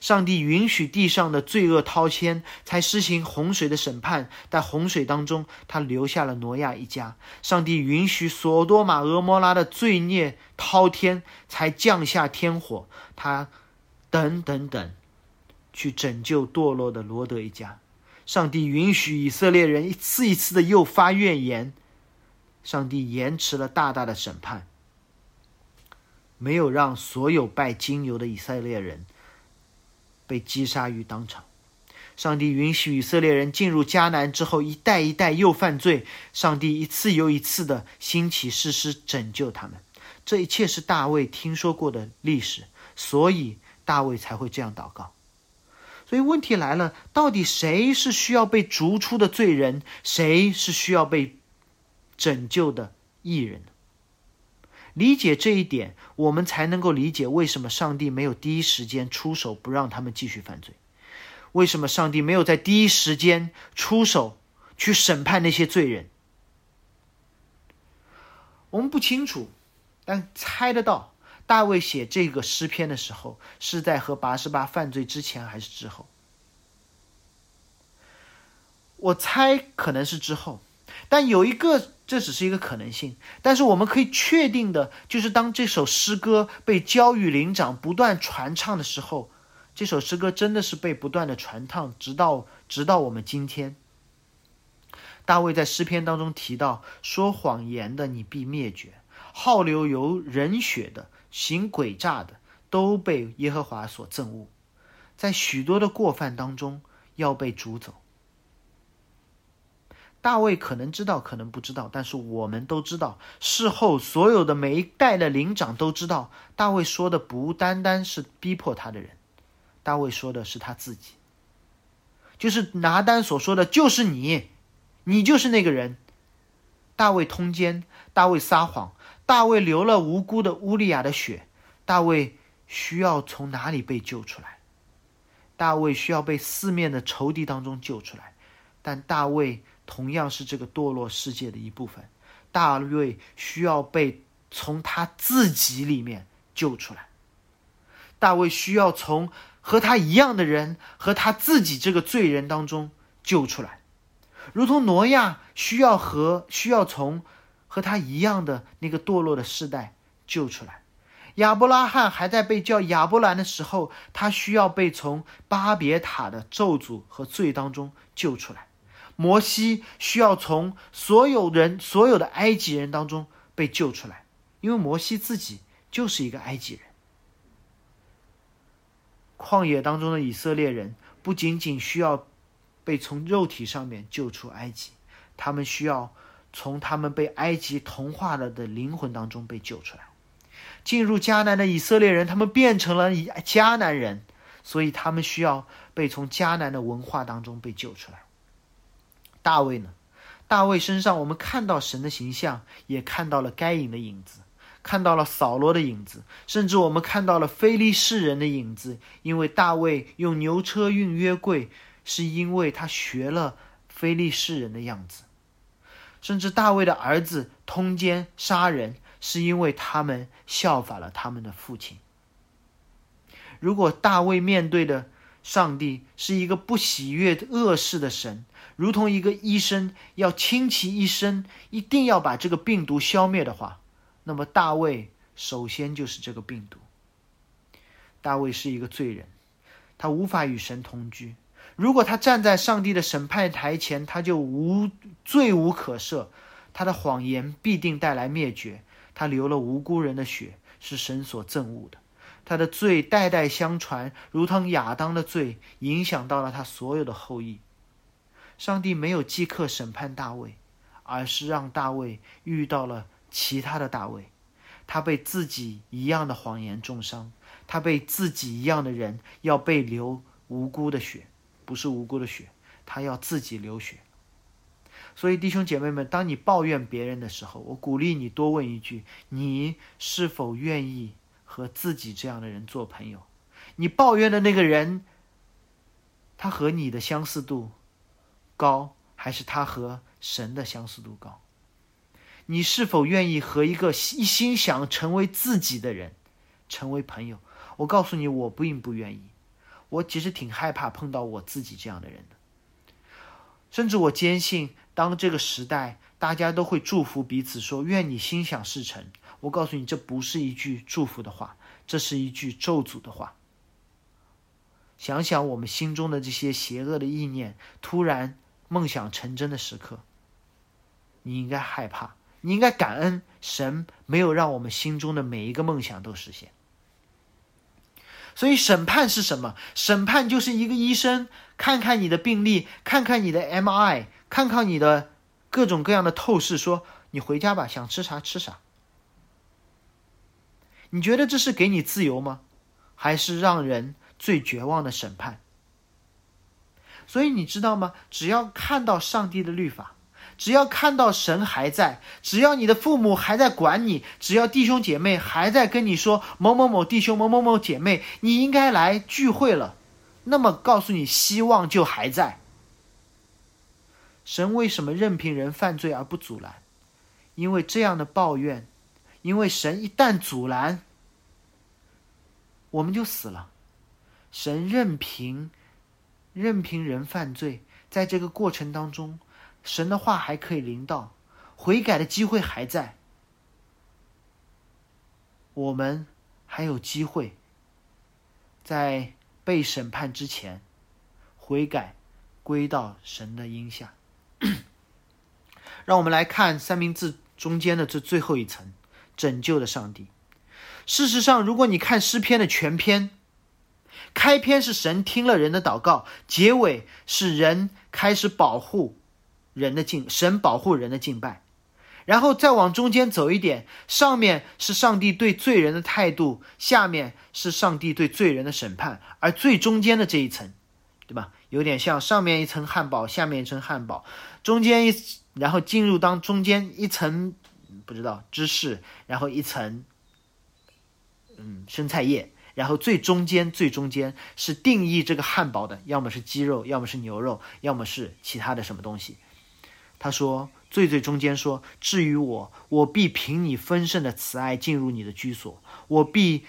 上帝允许地上的罪恶滔天，才施行洪水的审判。在洪水当中，他留下了挪亚一家。上帝允许索多玛、俄摩拉的罪孽滔天，才降下天火。他等等等，去拯救堕落的罗德一家。上帝允许以色列人一次一次的又发怨言。上帝延迟了大大的审判，没有让所有拜金牛的以色列人。被击杀于当场。上帝允许以色列人进入迦南之后，一代一代又犯罪。上帝一次又一次的兴起誓师拯救他们。这一切是大卫听说过的历史，所以大卫才会这样祷告。所以问题来了，到底谁是需要被逐出的罪人，谁是需要被拯救的艺人呢？理解这一点，我们才能够理解为什么上帝没有第一时间出手不让他们继续犯罪，为什么上帝没有在第一时间出手去审判那些罪人。我们不清楚，但猜得到，大卫写这个诗篇的时候是在和八十八犯罪之前还是之后？我猜可能是之后，但有一个。这只是一个可能性，但是我们可以确定的就是，当这首诗歌被教育灵长不断传唱的时候，这首诗歌真的是被不断的传唱，直到直到我们今天。大卫在诗篇当中提到：“说谎言的，你必灭绝；好流由人血的，行诡诈的，都被耶和华所憎恶，在许多的过犯当中要被逐走。”大卫可能知道，可能不知道，但是我们都知道，事后所有的每一代的灵长都知道，大卫说的不单单是逼迫他的人，大卫说的是他自己，就是拿单所说的，就是你，你就是那个人。大卫通奸，大卫撒谎，大卫流了无辜的乌利亚的血，大卫需要从哪里被救出来？大卫需要被四面的仇敌当中救出来，但大卫。同样是这个堕落世界的一部分，大卫需要被从他自己里面救出来。大卫需要从和他一样的人和他自己这个罪人当中救出来，如同挪亚需要和需要从和他一样的那个堕落的世代救出来。亚伯拉罕还在被叫亚伯兰的时候，他需要被从巴别塔的咒诅和罪当中救出来。摩西需要从所有人、所有的埃及人当中被救出来，因为摩西自己就是一个埃及人。旷野当中的以色列人不仅仅需要被从肉体上面救出埃及，他们需要从他们被埃及同化了的灵魂当中被救出来。进入迦南的以色列人，他们变成了迦南人，所以他们需要被从迦南的文化当中被救出来。大卫呢？大卫身上，我们看到神的形象，也看到了该隐的影子，看到了扫罗的影子，甚至我们看到了非利士人的影子。因为大卫用牛车运约柜，是因为他学了非利士人的样子；甚至大卫的儿子通奸杀人，是因为他们效法了他们的父亲。如果大卫面对的上帝是一个不喜悦恶事的神，如同一个医生要倾其一生，一定要把这个病毒消灭的话，那么大卫首先就是这个病毒。大卫是一个罪人，他无法与神同居。如果他站在上帝的审判台前，他就无罪无可赦。他的谎言必定带来灭绝。他流了无辜人的血，是神所憎恶的。他的罪代代相传，如同亚当的罪，影响到了他所有的后裔。上帝没有即刻审判大卫，而是让大卫遇到了其他的大卫，他被自己一样的谎言重伤，他被自己一样的人要被流无辜的血。不是无辜的血，他要自己流血。所以弟兄姐妹们，当你抱怨别人的时候，我鼓励你多问一句：你是否愿意和自己这样的人做朋友？你抱怨的那个人，他和你的相似度高，还是他和神的相似度高？你是否愿意和一个一心想成为自己的人成为朋友？我告诉你，我并不愿意。我其实挺害怕碰到我自己这样的人的，甚至我坚信。当这个时代，大家都会祝福彼此，说“愿你心想事成”。我告诉你，这不是一句祝福的话，这是一句咒诅的话。想想我们心中的这些邪恶的意念，突然梦想成真的时刻，你应该害怕，你应该感恩神没有让我们心中的每一个梦想都实现。所以审判是什么？审判就是一个医生看看你的病历，看看你的 MI。看看你的各种各样的透视，说你回家吧，想吃啥吃啥。你觉得这是给你自由吗？还是让人最绝望的审判？所以你知道吗？只要看到上帝的律法，只要看到神还在，只要你的父母还在管你，只要弟兄姐妹还在跟你说某某某弟兄、某某某姐妹，你应该来聚会了，那么告诉你，希望就还在。神为什么任凭人犯罪而不阻拦？因为这样的抱怨，因为神一旦阻拦，我们就死了。神任凭任凭人犯罪，在这个过程当中，神的话还可以临到，悔改的机会还在，我们还有机会在被审判之前悔改，归到神的荫下。让我们来看三明治中间的这最后一层，拯救的上帝。事实上，如果你看诗篇的全篇，开篇是神听了人的祷告，结尾是人开始保护人的敬，神保护人的敬拜，然后再往中间走一点，上面是上帝对罪人的态度，下面是上帝对罪人的审判，而最中间的这一层，对吧？有点像上面一层汉堡，下面一层汉堡，中间一，然后进入当中间一层，不知道芝士，然后一层，嗯，生菜叶，然后最中间最中间是定义这个汉堡的，要么是鸡肉，要么是牛肉，要么是其他的什么东西。他说最最中间说，至于我，我必凭你丰盛的慈爱进入你的居所，我必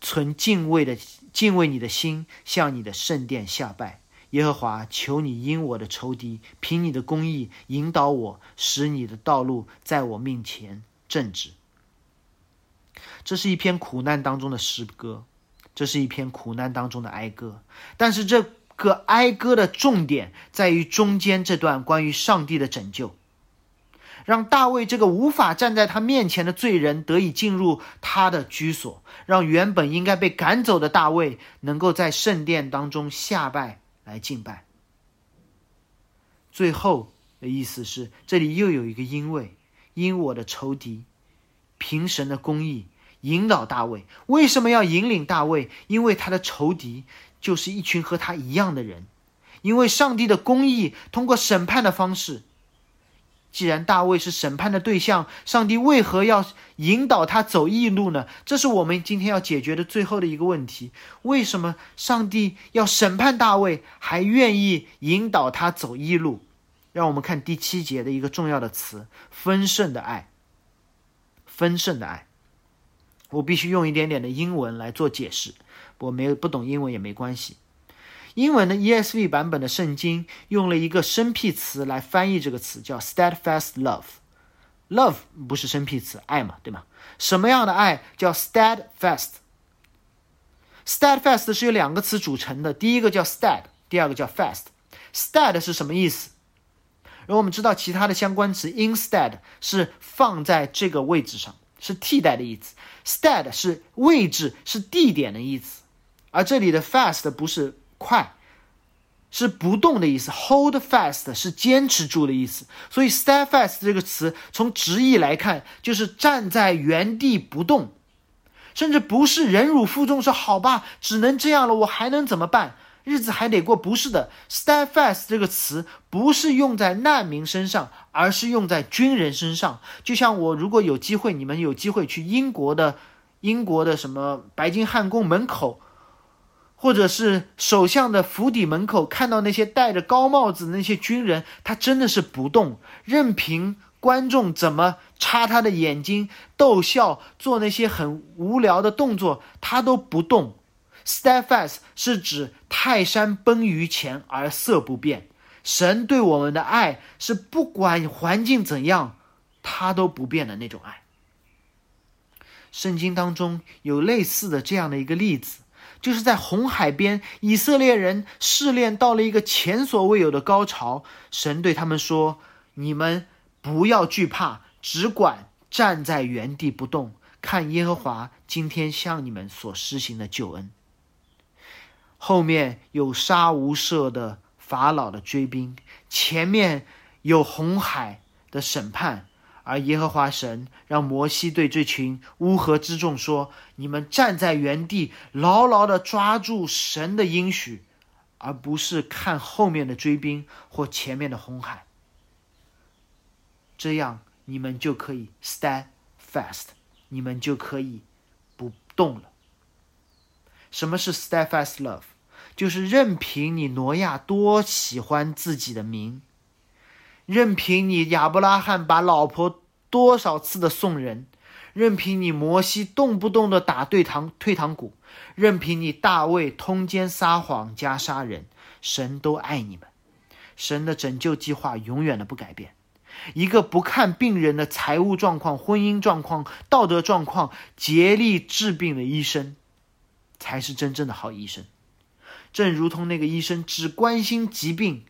存敬畏的敬畏你的心，向你的圣殿下拜。耶和华，求你因我的仇敌，凭你的公义引导我，使你的道路在我面前正直。这是一篇苦难当中的诗歌，这是一篇苦难当中的哀歌。但是这个哀歌的重点在于中间这段关于上帝的拯救，让大卫这个无法站在他面前的罪人得以进入他的居所，让原本应该被赶走的大卫能够在圣殿当中下拜。来敬拜。最后的意思是，这里又有一个因为，因我的仇敌，凭神的公义引导大卫。为什么要引领大卫？因为他的仇敌就是一群和他一样的人。因为上帝的公义通过审判的方式。既然大卫是审判的对象，上帝为何要引导他走义路呢？这是我们今天要解决的最后的一个问题：为什么上帝要审判大卫，还愿意引导他走义路？让我们看第七节的一个重要的词：丰盛的爱。丰盛的爱，我必须用一点点的英文来做解释，我没有不懂英文也没关系。英文的 ESV 版本的圣经用了一个生僻词来翻译这个词，叫 steadfast love。love 不是生僻词，爱嘛，对吗？什么样的爱叫 steadfast？steadfast 是由两个词组成的，第一个叫 stead，第二个叫 fast。stead 是什么意思？然后我们知道其他的相关词 instead 是放在这个位置上，是替代的意思。stead 是位置，是地点的意思，而这里的 fast 不是。快是不动的意思，hold fast 是坚持住的意思，所以 steadfast 这个词从直译来看就是站在原地不动，甚至不是忍辱负重说好吧，只能这样了，我还能怎么办？日子还得过。不是的，steadfast 这个词不是用在难民身上，而是用在军人身上。就像我如果有机会，你们有机会去英国的英国的什么白金汉宫门口，或者是首相的府邸门口，看到那些戴着高帽子的那些军人，他真的是不动，任凭。观众怎么插他的眼睛逗笑，做那些很无聊的动作，他都不动。Steadfast 是指泰山崩于前而色不变。神对我们的爱是不管环境怎样，他都不变的那种爱。圣经当中有类似的这样的一个例子，就是在红海边，以色列人试炼到了一个前所未有的高潮，神对他们说：“你们。”不要惧怕，只管站在原地不动，看耶和华今天向你们所施行的救恩。后面有杀无赦的法老的追兵，前面有红海的审判，而耶和华神让摩西对这群乌合之众说：“你们站在原地，牢牢地抓住神的应许，而不是看后面的追兵或前面的红海。”这样你们就可以 stand fast，你们就可以不动了。什么是 steadfast love？就是任凭你挪亚多喜欢自己的名，任凭你亚伯拉罕把老婆多少次的送人，任凭你摩西动不动的打对堂退堂鼓，任凭你大卫通奸撒谎加杀人，神都爱你们。神的拯救计划永远的不改变。一个不看病人的财务状况、婚姻状况、道德状况，竭力治病的医生，才是真正的好医生。正如同那个医生只关心疾病，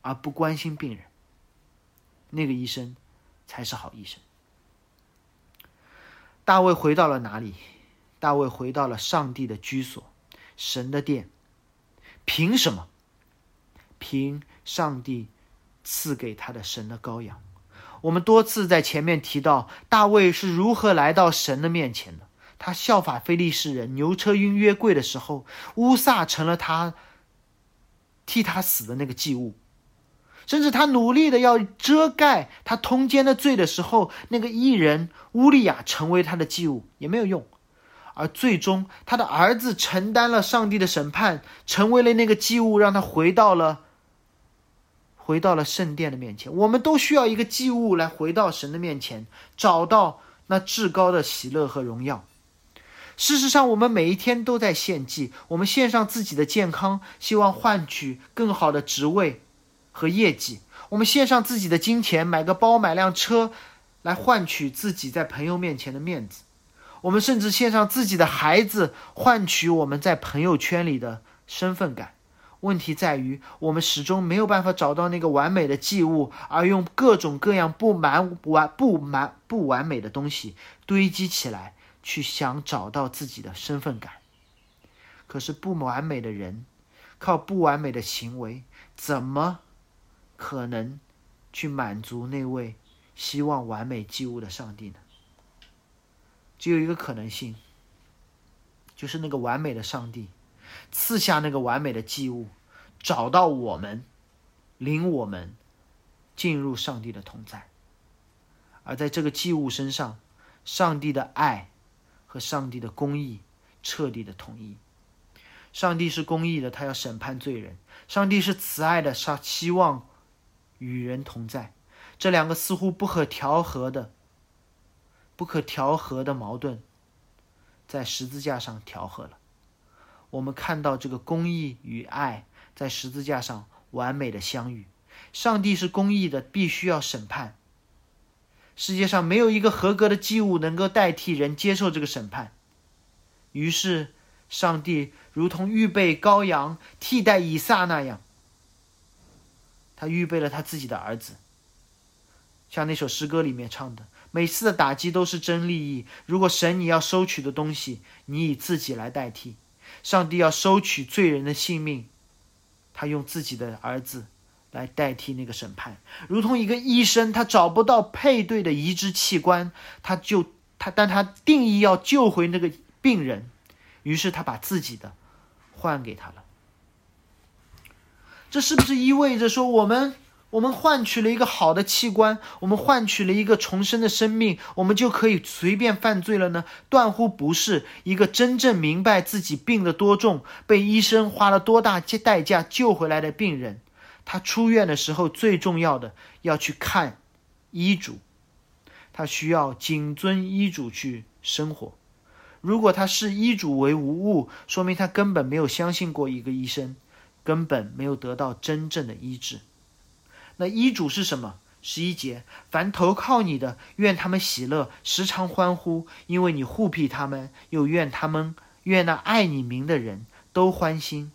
而不关心病人，那个医生才是好医生。大卫回到了哪里？大卫回到了上帝的居所，神的殿。凭什么？凭上帝。赐给他的神的羔羊，我们多次在前面提到大卫是如何来到神的面前的。他效法非利士人，牛车运约柜的时候，乌撒成了他替他死的那个祭物。甚至他努力的要遮盖他通奸的罪的时候，那个艺人乌利亚成为他的祭物也没有用。而最终，他的儿子承担了上帝的审判，成为了那个祭物，让他回到了。回到了圣殿的面前，我们都需要一个祭物来回到神的面前，找到那至高的喜乐和荣耀。事实上，我们每一天都在献祭，我们献上自己的健康，希望换取更好的职位和业绩；我们献上自己的金钱，买个包、买辆车，来换取自己在朋友面前的面子；我们甚至献上自己的孩子，换取我们在朋友圈里的身份感。问题在于，我们始终没有办法找到那个完美的祭物，而用各种各样不完完不完不完美的东西堆积起来，去想找到自己的身份感。可是不完美的人，靠不完美的行为，怎么可能去满足那位希望完美祭物的上帝呢？只有一个可能性，就是那个完美的上帝。赐下那个完美的祭物，找到我们，领我们进入上帝的同在。而在这个祭物身上，上帝的爱和上帝的公义彻底的统一。上帝是公义的，他要审判罪人；上帝是慈爱的，他希望与人同在。这两个似乎不可调和的、不可调和的矛盾，在十字架上调和了。我们看到这个公义与爱在十字架上完美的相遇。上帝是公义的，必须要审判。世界上没有一个合格的祭物能够代替人接受这个审判。于是，上帝如同预备羔羊替代以撒那样，他预备了他自己的儿子。像那首诗歌里面唱的：“每次的打击都是真利益。如果神你要收取的东西，你以自己来代替。”上帝要收取罪人的性命，他用自己的儿子来代替那个审判，如同一个医生，他找不到配对的移植器官，他就他，但他定义要救回那个病人，于是他把自己的换给他了。这是不是意味着说我们我们换取了一个好的器官，我们换取了一个重生的生命，我们就可以随便犯罪了呢？断乎不是。一个真正明白自己病得多重，被医生花了多大代价救回来的病人，他出院的时候最重要的要去看医嘱，他需要谨遵医嘱去生活。如果他视医嘱为无物，说明他根本没有相信过一个医生，根本没有得到真正的医治。那医嘱是什么？十一节：凡投靠你的，愿他们喜乐，时常欢呼，因为你护庇他们；又愿他们，愿那爱你名的人都欢心。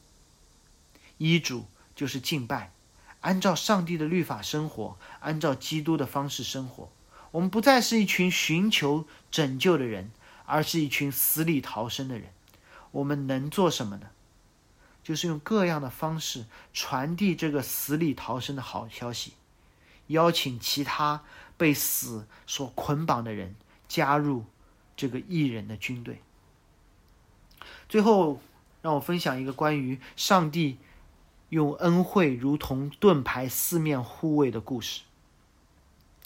医嘱就是敬拜，按照上帝的律法生活，按照基督的方式生活。我们不再是一群寻求拯救的人。而是一群死里逃生的人，我们能做什么呢？就是用各样的方式传递这个死里逃生的好消息，邀请其他被死所捆绑的人加入这个异人的军队。最后，让我分享一个关于上帝用恩惠如同盾牌四面护卫的故事。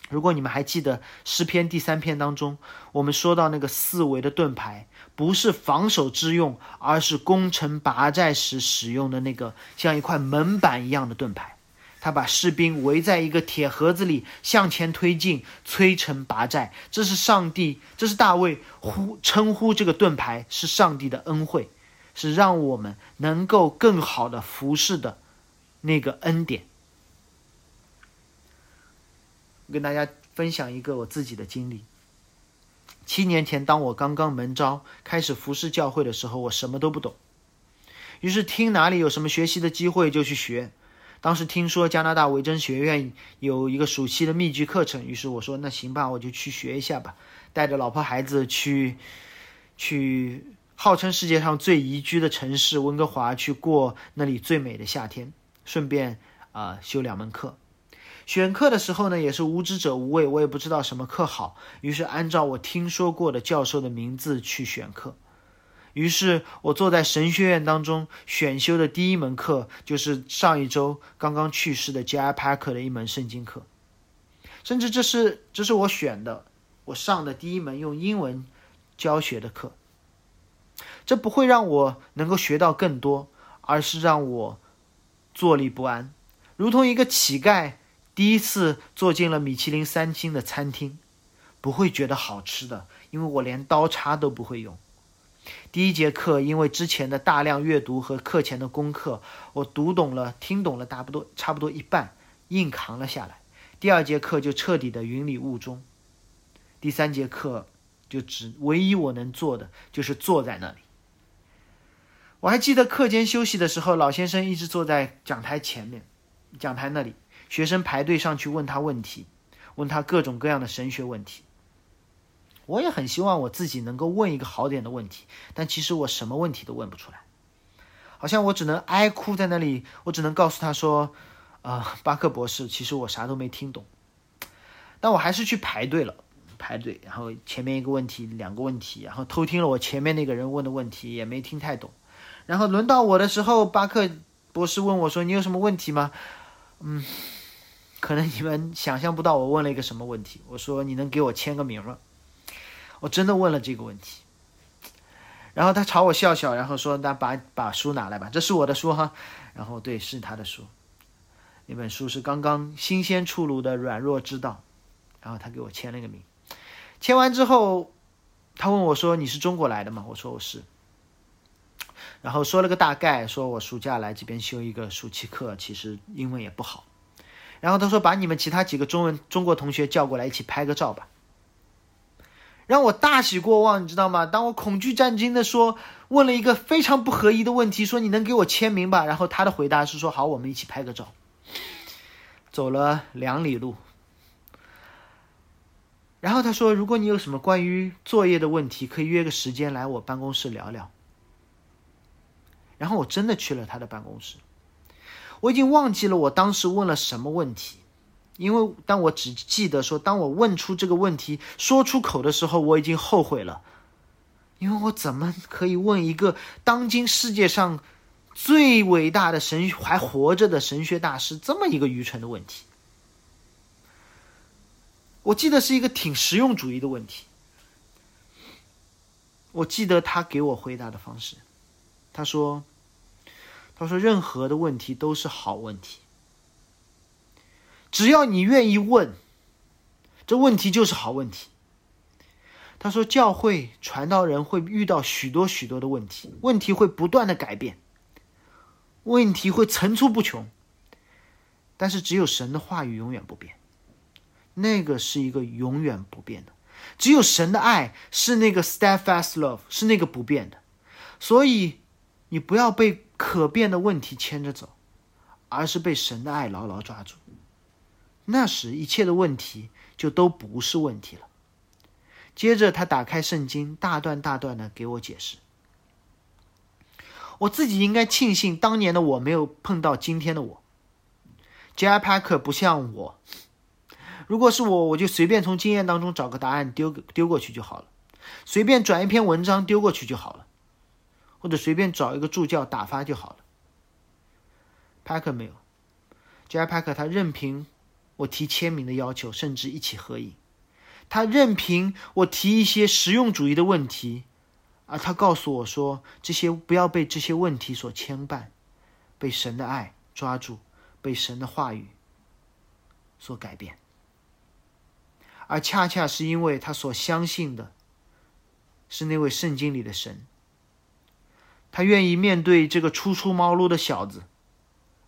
如果你们还记得诗篇第三篇当中，我们说到那个四维的盾牌，不是防守之用，而是攻城拔寨时使用的那个像一块门板一样的盾牌。他把士兵围在一个铁盒子里向前推进，摧城拔寨。这是上帝，这是大卫呼称呼这个盾牌是上帝的恩惠，是让我们能够更好的服侍的那个恩典。跟大家分享一个我自己的经历。七年前，当我刚刚门招开始服侍教会的时候，我什么都不懂，于是听哪里有什么学习的机会就去学。当时听说加拿大维珍学院有一个暑期的密集课程，于是我说：“那行吧，我就去学一下吧。”带着老婆孩子去，去号称世界上最宜居的城市温哥华去过那里最美的夏天，顺便啊修两门课。选课的时候呢，也是无知者无畏，我也不知道什么课好，于是按照我听说过的教授的名字去选课。于是我坐在神学院当中选修的第一门课，就是上一周刚刚去世的 J.I. Packer 的一门圣经课，甚至这是这是我选的，我上的第一门用英文教学的课。这不会让我能够学到更多，而是让我坐立不安，如同一个乞丐。第一次坐进了米其林三星的餐厅，不会觉得好吃的，因为我连刀叉都不会用。第一节课，因为之前的大量阅读和课前的功课，我读懂了、听懂了，差不多差不多一半，硬扛了下来。第二节课就彻底的云里雾中。第三节课就只唯一我能做的就是坐在那里。我还记得课间休息的时候，老先生一直坐在讲台前面，讲台那里。学生排队上去问他问题，问他各种各样的神学问题。我也很希望我自己能够问一个好点的问题，但其实我什么问题都问不出来，好像我只能哀哭在那里。我只能告诉他说：“啊，巴克博士，其实我啥都没听懂。”但我还是去排队了，排队，然后前面一个问题，两个问题，然后偷听了我前面那个人问的问题，也没听太懂。然后轮到我的时候，巴克博士问我说：“你有什么问题吗？”嗯。可能你们想象不到我问了一个什么问题。我说：“你能给我签个名吗？”我真的问了这个问题。然后他朝我笑笑，然后说：“那把把书拿来吧，这是我的书哈。”然后对，是他的书。那本书是刚刚新鲜出炉的《软弱之道》。然后他给我签了个名。签完之后，他问我说：“你是中国来的吗？”我说：“我是。”然后说了个大概，说我暑假来这边修一个暑期课，其实英文也不好。然后他说：“把你们其他几个中文中国同学叫过来，一起拍个照吧。”让我大喜过望，你知道吗？当我恐惧战惊的说，问了一个非常不合宜的问题，说：“你能给我签名吧？”然后他的回答是说：“好，我们一起拍个照。”走了两里路，然后他说：“如果你有什么关于作业的问题，可以约个时间来我办公室聊聊。”然后我真的去了他的办公室。我已经忘记了我当时问了什么问题，因为但我只记得说，当我问出这个问题说出口的时候，我已经后悔了，因为我怎么可以问一个当今世界上最伟大的神还活着的神学大师这么一个愚蠢的问题。我记得是一个挺实用主义的问题。我记得他给我回答的方式，他说：“他说任何的问题都是好问题，只要你愿意问，这问题就是好问题。”他说：“教会传道人会遇到许多许多的问题，问题会不断的改变，问题会层出不穷，但是只有神的话语永远不变，那个是一个永远不变的。”只有神的爱是那个 steadfast love，是那个不变的，所以你不要被可变的问题牵着走，而是被神的爱牢牢抓住。那时一切的问题就都不是问题了。接着他打开圣经，大段大段的给我解释。我自己应该庆幸当年的我没有碰到今天的我。J.I. Packer 不像我。如果是我，我就随便从经验当中找个答案丢丢过去就好了，随便转一篇文章丢过去就好了，或者随便找一个助教打发就好了。派克没有，J. 帕克他任凭我提签名的要求，甚至一起合影，他任凭我提一些实用主义的问题，而他告诉我说，这些不要被这些问题所牵绊，被神的爱抓住，被神的话语所改变。而恰恰是因为他所相信的，是那位圣经里的神，他愿意面对这个初出茅庐的小子，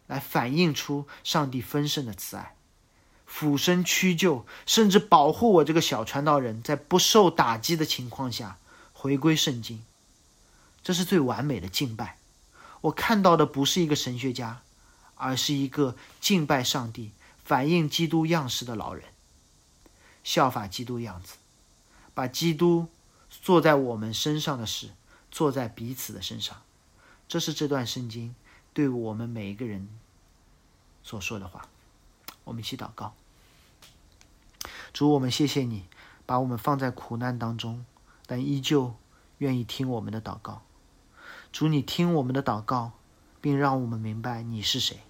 来反映出上帝丰盛的慈爱，俯身屈就，甚至保护我这个小传道人在不受打击的情况下回归圣经。这是最完美的敬拜。我看到的不是一个神学家，而是一个敬拜上帝、反映基督样式的老人。效法基督样子，把基督坐在我们身上的事，坐在彼此的身上，这是这段圣经对我们每一个人所说的话。我们一起祷告：主，我们谢谢你，把我们放在苦难当中，但依旧愿意听我们的祷告。主，你听我们的祷告，并让我们明白你是谁。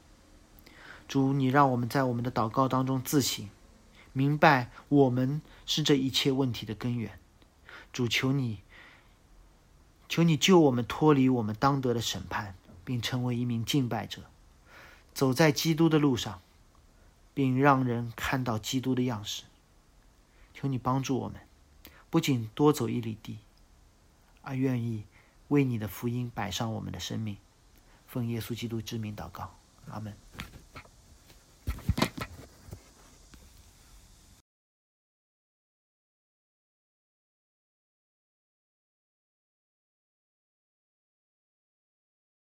主，你让我们在我们的祷告当中自省。明白，我们是这一切问题的根源。主求你，求你救我们脱离我们当得的审判，并成为一名敬拜者，走在基督的路上，并让人看到基督的样式。求你帮助我们，不仅多走一里地，而愿意为你的福音摆上我们的生命。奉耶稣基督之名祷告，阿门。